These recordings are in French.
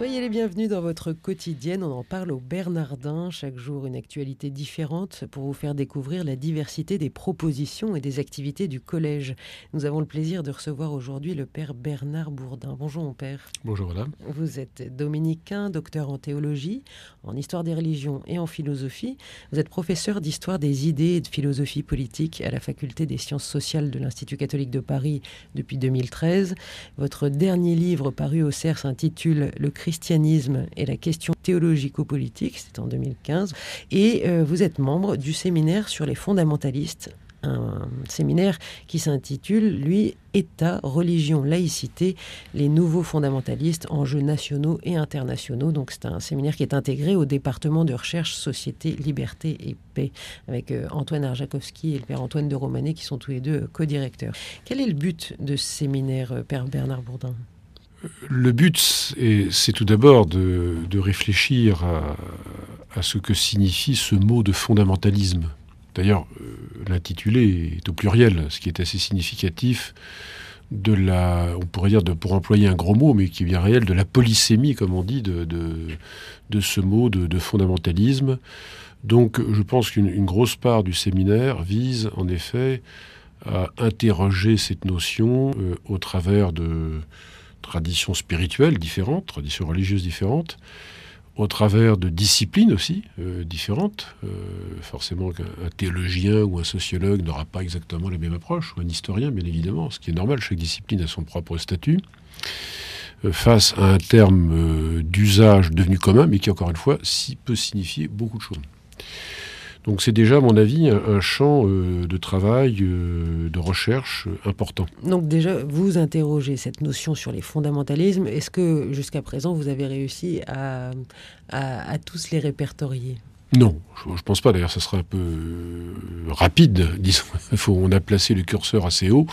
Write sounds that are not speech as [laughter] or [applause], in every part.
Soyez les bienvenus dans votre quotidienne. On en parle au Bernardin. Chaque jour, une actualité différente pour vous faire découvrir la diversité des propositions et des activités du collège. Nous avons le plaisir de recevoir aujourd'hui le père Bernard Bourdin. Bonjour, mon père. Bonjour, madame. Vous êtes dominicain, docteur en théologie, en histoire des religions et en philosophie. Vous êtes professeur d'histoire des idées et de philosophie politique à la faculté des sciences sociales de l'Institut catholique de Paris depuis 2013. Votre dernier livre paru au CERF s'intitule Le Christ christianisme et la question théologico-politique, c'est en 2015, et euh, vous êtes membre du séminaire sur les fondamentalistes, un séminaire qui s'intitule, lui, État, religion, laïcité, les nouveaux fondamentalistes, enjeux nationaux et internationaux. Donc c'est un séminaire qui est intégré au département de recherche Société, Liberté et Paix, avec euh, Antoine Arjakovski et le père Antoine de Romanet qui sont tous les deux co-directeurs. Quel est le but de ce séminaire, euh, père Bernard Bourdin? Le but, c'est tout d'abord de, réfléchir à, ce que signifie ce mot de fondamentalisme. D'ailleurs, euh, l'intitulé est au pluriel, ce qui est assez significatif de la, on pourrait dire, de, pour employer un gros mot, mais qui est bien réel, de la polysémie, comme on dit, de, ce mot de, fondamentalisme. Donc, je pense qu'une grosse part du séminaire vise, en effet, à interroger cette notion euh, au travers de traditions spirituelles différentes, traditions religieuses différentes, au travers de disciplines aussi euh, différentes. Euh, forcément qu'un théologien ou un sociologue n'aura pas exactement la même approche, ou un historien bien évidemment, ce qui est normal, chaque discipline a son propre statut, euh, face à un terme d'usage devenu commun, mais qui encore une fois peut signifier beaucoup de choses. Donc c'est déjà, à mon avis, un, champ euh, de travail, euh, de recherche euh, important. Donc déjà, vous interrogez cette notion sur les fondamentalismes. Est-ce que jusqu'à présent, vous avez réussi à, tous les répertorier? Non, je ne pense pas. D'ailleurs, ça serait un peu rapide, [laughs] disons. Faut, on a placé le curseur assez haut,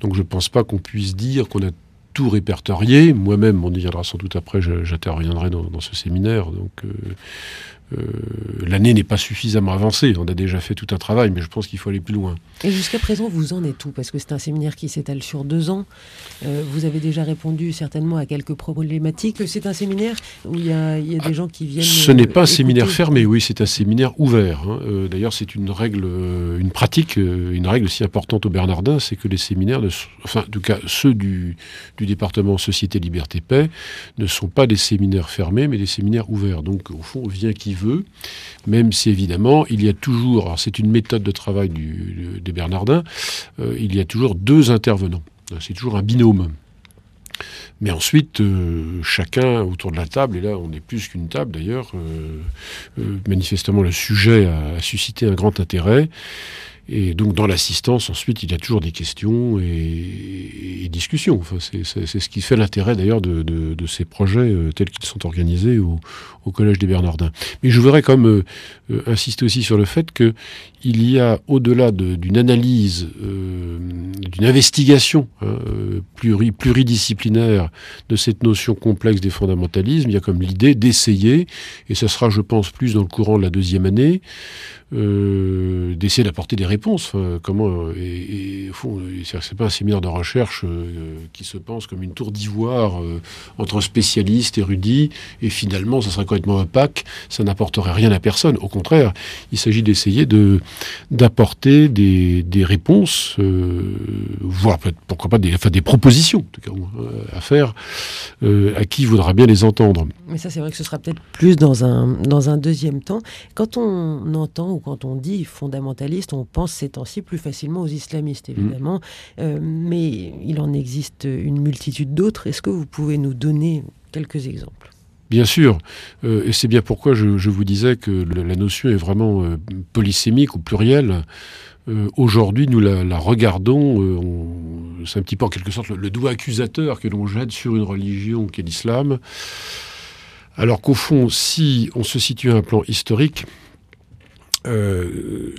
donc je ne pense pas qu'on puisse dire qu'on a tout répertorié. Moi-même, on y viendra sans doute après, j'interviendrai dans, dans, ce séminaire. Donc, euh, l'année n'est pas suffisamment avancée. On a déjà fait tout un travail, mais je pense qu'il faut aller plus loin. Et jusqu'à présent, vous en êtes où? Parce que c'est un séminaire qui s'étale sur deux ans. Euh, vous avez déjà répondu certainement à quelques problématiques. C'est un séminaire où il y a, des ah, gens qui viennent. Ce n'est pas un séminaire fermé, oui, c'est un séminaire ouvert. Hein. Euh, d'ailleurs, c'est une règle, une pratique, une règle aussi importante au Bernardin, c'est que les séminaires, enfin, en tout cas ceux du, du département Société, Liberté, Paix, ne sont pas des séminaires fermés, mais des séminaires ouverts. Donc, au fond, vient qui veut, même si évidemment il y a toujours, c'est une méthode de travail des Bernardins, euh, il y a toujours deux intervenants. C'est toujours un binôme. Mais ensuite, euh, chacun autour de la table, et là on est plus qu'une table d'ailleurs, euh, manifestement le sujet a, suscité un grand intérêt. Et donc dans l'assistance, ensuite, il y a toujours des questions et, discussions. Enfin, c'est ce qui fait l'intérêt d'ailleurs de, ces projets tels qu'ils sont organisés au, Collège des Bernardins. Mais je voudrais quand même euh, euh, insister aussi sur le fait que il y a, au-delà d'une analyse, euh, d'une investigation hein, pluridisciplinaire de cette notion complexe des fondamentalismes, il y a comme l'idée d'essayer, et ce sera, je pense, plus dans le courant de la deuxième année, d'essayer d'apporter des réponses. comment et, et fond, c'est pas un séminaire de recherche qui se pense comme une tour d'ivoire entre spécialistes, érudits, et finalement, ça sera complètement opaque, ça n'apporterait rien à personne. Au contraire, il s'agit d'essayer de d'apporter des, des, réponses, euh, voire pourquoi pas des, enfin, des propositions en tout cas, euh, à faire euh, à qui voudra bien les entendre. Mais ça, c'est vrai que ce sera peut-être plus dans un, dans un deuxième temps. Quand on entend quand on dit fondamentaliste, on pense ces temps-ci plus facilement aux islamistes, évidemment. Mmh. mais il en existe une multitude d'autres. Est-ce que vous pouvez nous donner quelques exemples? Bien sûr, euh, et c'est bien pourquoi je, vous disais que la notion est vraiment euh, polysémique ou plurielle. Euh, aujourd'hui, nous la, regardons, c'est un petit peu en quelque sorte le, doigt accusateur que l'on jette sur une religion qui est l'islam, alors qu'au fond, si on se situe à un plan historique, euh,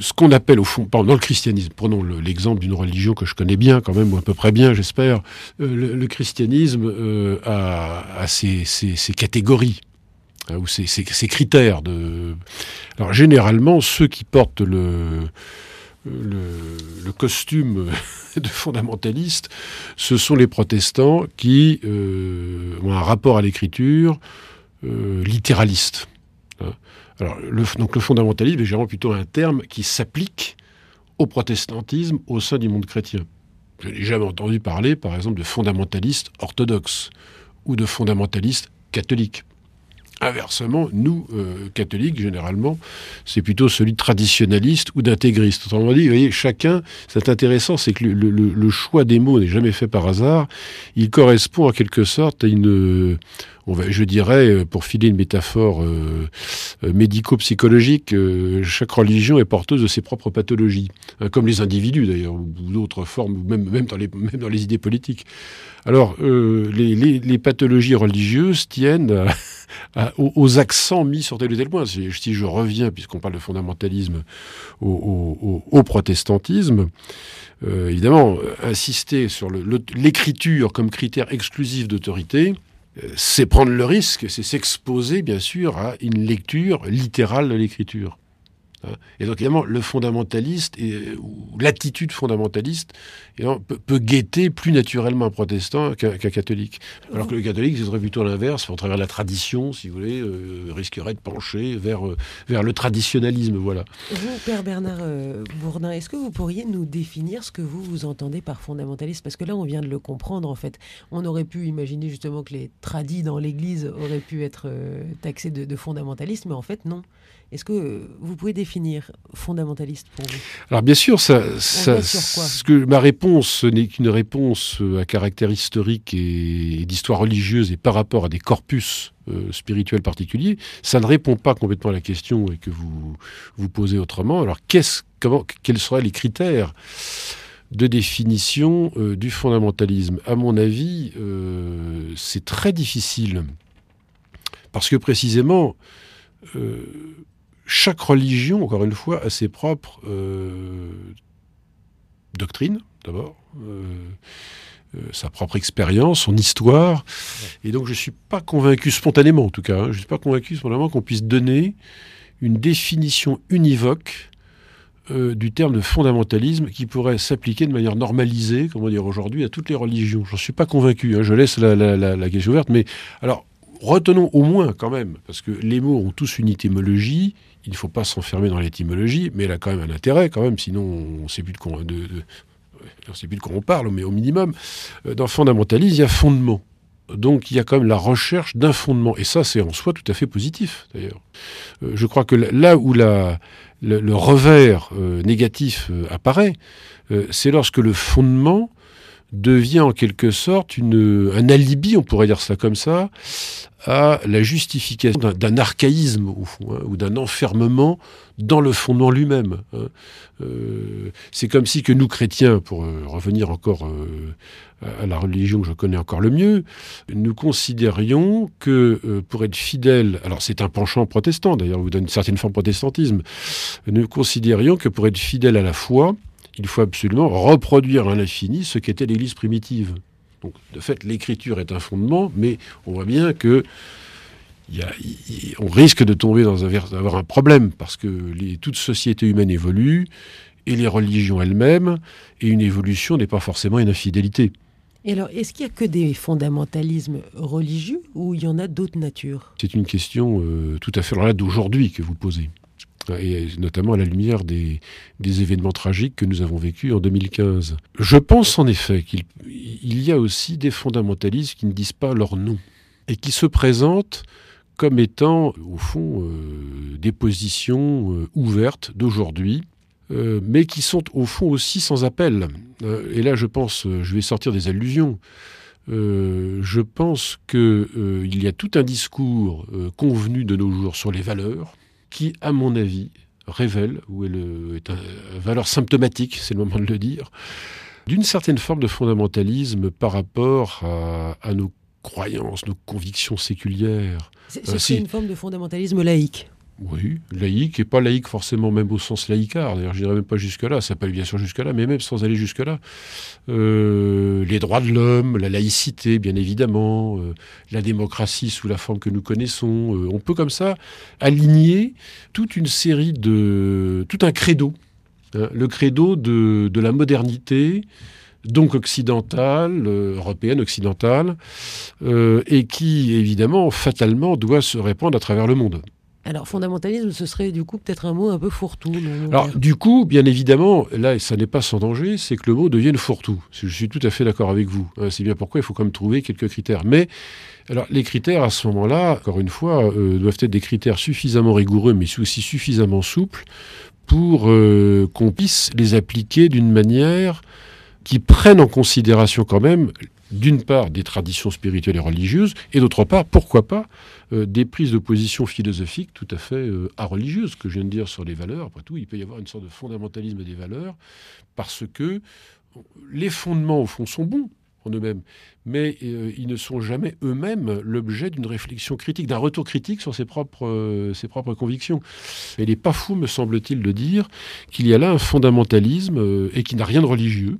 ce qu'on appelle au fond, dans le christianisme, prenons l'exemple d'une religion que je connais bien quand même, ou à peu près bien j'espère, euh, le, christianisme euh, a, ses, catégories. hein, ou ces, critères de. Alors généralement, ceux qui portent le, costume [laughs] de fondamentaliste, ce sont les protestants qui ont un rapport à l'écriture littéraliste. Hein. Le, donc le fondamentalisme est généralement plutôt un terme qui s'applique au protestantisme au sein du monde chrétien. Je n'ai jamais entendu parler, par exemple, de fondamentalistes orthodoxes ou de fondamentalistes catholiques. Inversement, nous, euh, catholiques, généralement, c'est plutôt celui de traditionnaliste ou d'intégriste. Autrement dit, vous voyez, chacun, c'est intéressant, c'est que le, choix des mots n'est jamais fait par hasard. Il correspond en quelque sorte à une, je dirais, pour filer une métaphore euh, euh, médico-psychologique, chaque religion est porteuse de ses propres pathologies, hein, comme les individus d'ailleurs, ou d'autres formes, ou même, dans les, idées politiques. Alors, les, pathologies religieuses tiennent aux, accents mis sur tel ou tel point. Si, je reviens, puisqu'on parle de fondamentalisme, au, protestantisme, euh, évidemment, insister sur l'écriture comme critère exclusif d'autorité, euh, c'est prendre le risque, c'est s'exposer, bien sûr, à une lecture littérale de l'écriture. Hein. Et donc évidemment, le fondamentaliste, ou l'attitude fondamentaliste, peut, guetter plus naturellement un protestant qu'un catholique. Alors que le catholique, ce serait plutôt l'inverse, au travers de la tradition, si vous voulez, euh, risquerait de pencher vers, euh, vers le traditionnalisme. Voilà. Vous, Père Bernard euh, Bourdin, est-ce que vous pourriez nous définir ce que vous, vous entendez par fondamentaliste? Parce que là, on vient de le comprendre, en fait. On aurait pu imaginer justement que les tradis dans l'Église auraient pu être taxés de, de mais en fait, non. Est-ce que vous pouvez définir fondamentaliste pour vous Alors bien sûr, ça, ce que ma réponse n'est qu'une réponse à caractère historique et, d'histoire religieuse et par rapport à des corpus euh, spirituels particuliers. Ça ne répond pas complètement à la question et que vous vous posez autrement. Alors qu'est-ce, comment, quels seraient les critères de définition euh, du fondamentalisme? À mon avis, euh, c'est très difficile parce que précisément chaque religion, encore une fois, a ses propres euh, doctrines, d'abord, euh, euh, sa propre expérience, son histoire. Et donc, je ne suis pas convaincu, spontanément en tout cas, hein, je ne suis pas convaincu spontanément qu'on puisse donner une définition univoque du terme de fondamentalisme qui pourrait s'appliquer de manière normalisée, comment dire aujourd'hui, à toutes les religions. Je n'en suis pas convaincu, hein, je laisse la, la, question ouverte, mais alors retenons au moins quand même, parce que les mots ont tous une étymologie, il ne faut pas s'enfermer dans l'étymologie, mais elle a quand même un intérêt, quand même, sinon on ne sait plus de quoi, on parle, mais au minimum, euh, dans fondamentalisme, il y a fondement. Donc il y a quand même la recherche d'un fondement. Et ça, c'est en soi tout à fait positif, d'ailleurs. Euh, je crois que là où le, revers euh, négatif apparaît, c'est lorsque le fondement devient en quelque sorte une, un alibi, on pourrait dire ça comme ça, à la justification d'un archaïsme au fond, hein, ou d'un enfermement dans le fondement lui-même. Hein. Euh, c'est comme si que nous chrétiens, pour euh, revenir encore euh, à la religion que je connais encore le mieux, nous considérions que pour être fidèle, alors c'est un penchant protestant d'ailleurs, vous donne une certaine forme de protestantisme, nous considérions que pour être fidèle à la foi, il faut absolument reproduire à l'infini ce qu'était l'Église primitive. Donc, de fait, l'écriture est un fondement, mais on voit bien que on risque de tomber dans un, d'avoir un problème, parce que les, toute société humaine évolue, et les religions elles-mêmes, et une évolution n'est pas forcément une infidélité. Et alors, est-ce qu'il n'y a que des fondamentalismes religieux, ou il y en a d'autres natures? C'est une question euh, tout à fait là d'aujourd'hui que vous posez et notamment à la lumière des, événements tragiques que nous avons vécus en 2015. Je pense en effet qu'il y a aussi des fondamentalistes qui ne disent pas leur nom et qui se présentent comme étant, au fond, euh, des positions euh, ouvertes d'aujourd'hui, euh, mais qui sont, au fond, aussi sans appel. et là, je pense, je vais sortir des allusions. je pense qu'il y a tout un discours convenu de nos jours sur les valeurs, qui, à mon avis, révèle, ou est, le, est une valeur symptomatique, c'est le moment de le dire, d'une certaine forme de fondamentalisme par rapport à, nos croyances, nos convictions séculières. C'est euh, une forme de fondamentalisme laïque Oui, laïque, et pas laïque forcément même au sens laïcard. D'ailleurs, je dirais même pas jusque-là, ça peut aller bien sûr jusque-là, mais même sans aller jusque-là. Euh, les droits de l'homme, la laïcité, bien évidemment, euh, la démocratie sous la forme que nous connaissons. Euh, on peut comme ça aligner toute une série de... tout un credo. Hein, le credo de, de la modernité, donc occidentale, européenne, occidentale, et qui, évidemment, fatalement, doit se répandre à travers le monde. Alors, fondamentalisme, ce serait du coup peut-être un mot un peu fourre-tout. Alors, du coup, bien évidemment, là, ça n'est pas sans danger, c'est que le mot devienne fourre-tout. Je suis tout à fait d'accord avec vous. Hein, c'est bien pourquoi il faut quand même trouver quelques critères. Mais, alors, les critères, à ce moment-là, encore une fois, euh, doivent être des critères suffisamment rigoureux, mais aussi suffisamment souples pour euh, qu'on puisse les appliquer d'une manière qui prenne en considération quand même d'une part des traditions spirituelles et religieuses, et d'autre part, pourquoi pas, euh, des prises de position philosophiques tout à fait euh, religieuses, que je viens de dire sur les valeurs. Après tout, il peut y avoir une sorte de fondamentalisme des valeurs, parce que les fondements, au fond, sont bons en eux-mêmes, mais euh, ils ne sont jamais eux-mêmes l'objet d'une réflexion critique, d'un retour critique sur ses propres, euh, convictions. Il n'est pas fou, me semble-t-il, de dire qu'il y a là un fondamentalisme et qui n'a rien de religieux,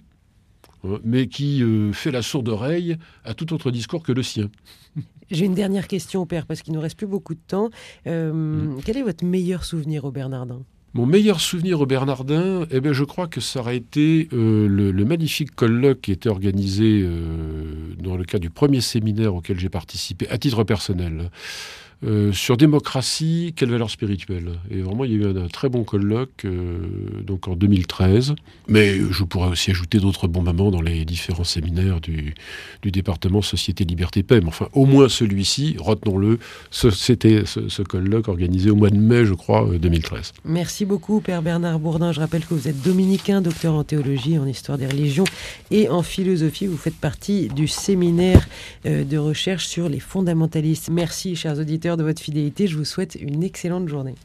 mais qui euh, fait la sourde oreille à tout autre discours que le sien. [laughs] J'ai une dernière question, Père, parce qu'il ne nous reste plus beaucoup de temps. Euh, mm. Quel est votre meilleur souvenir au Bernardin mon meilleur souvenir au Bernardin, eh bien, je crois que ça aurait été euh, le, magnifique colloque qui était organisé dans le cadre du premier séminaire auquel j'ai participé, à titre personnel, euh, sur démocratie, quelle valeur spirituelle? Et vraiment, il y a eu un, très bon colloque euh, donc en 2013. Mais je pourrais aussi ajouter d'autres bons moments dans les différents séminaires du, département Société, Liberté, Paix. Mais enfin, au moins celui-ci, retenons-le, c'était ce, colloque organisé au mois de mai, je crois, 2013. Euh, Merci beaucoup, Père Bernard Bourdin. Je rappelle que vous êtes dominicain, docteur en théologie, en histoire des religions et en philosophie. Vous faites partie du séminaire de recherche sur les fondamentalistes. Merci, chers de votre fidélité. Je vous souhaite une excellente journée.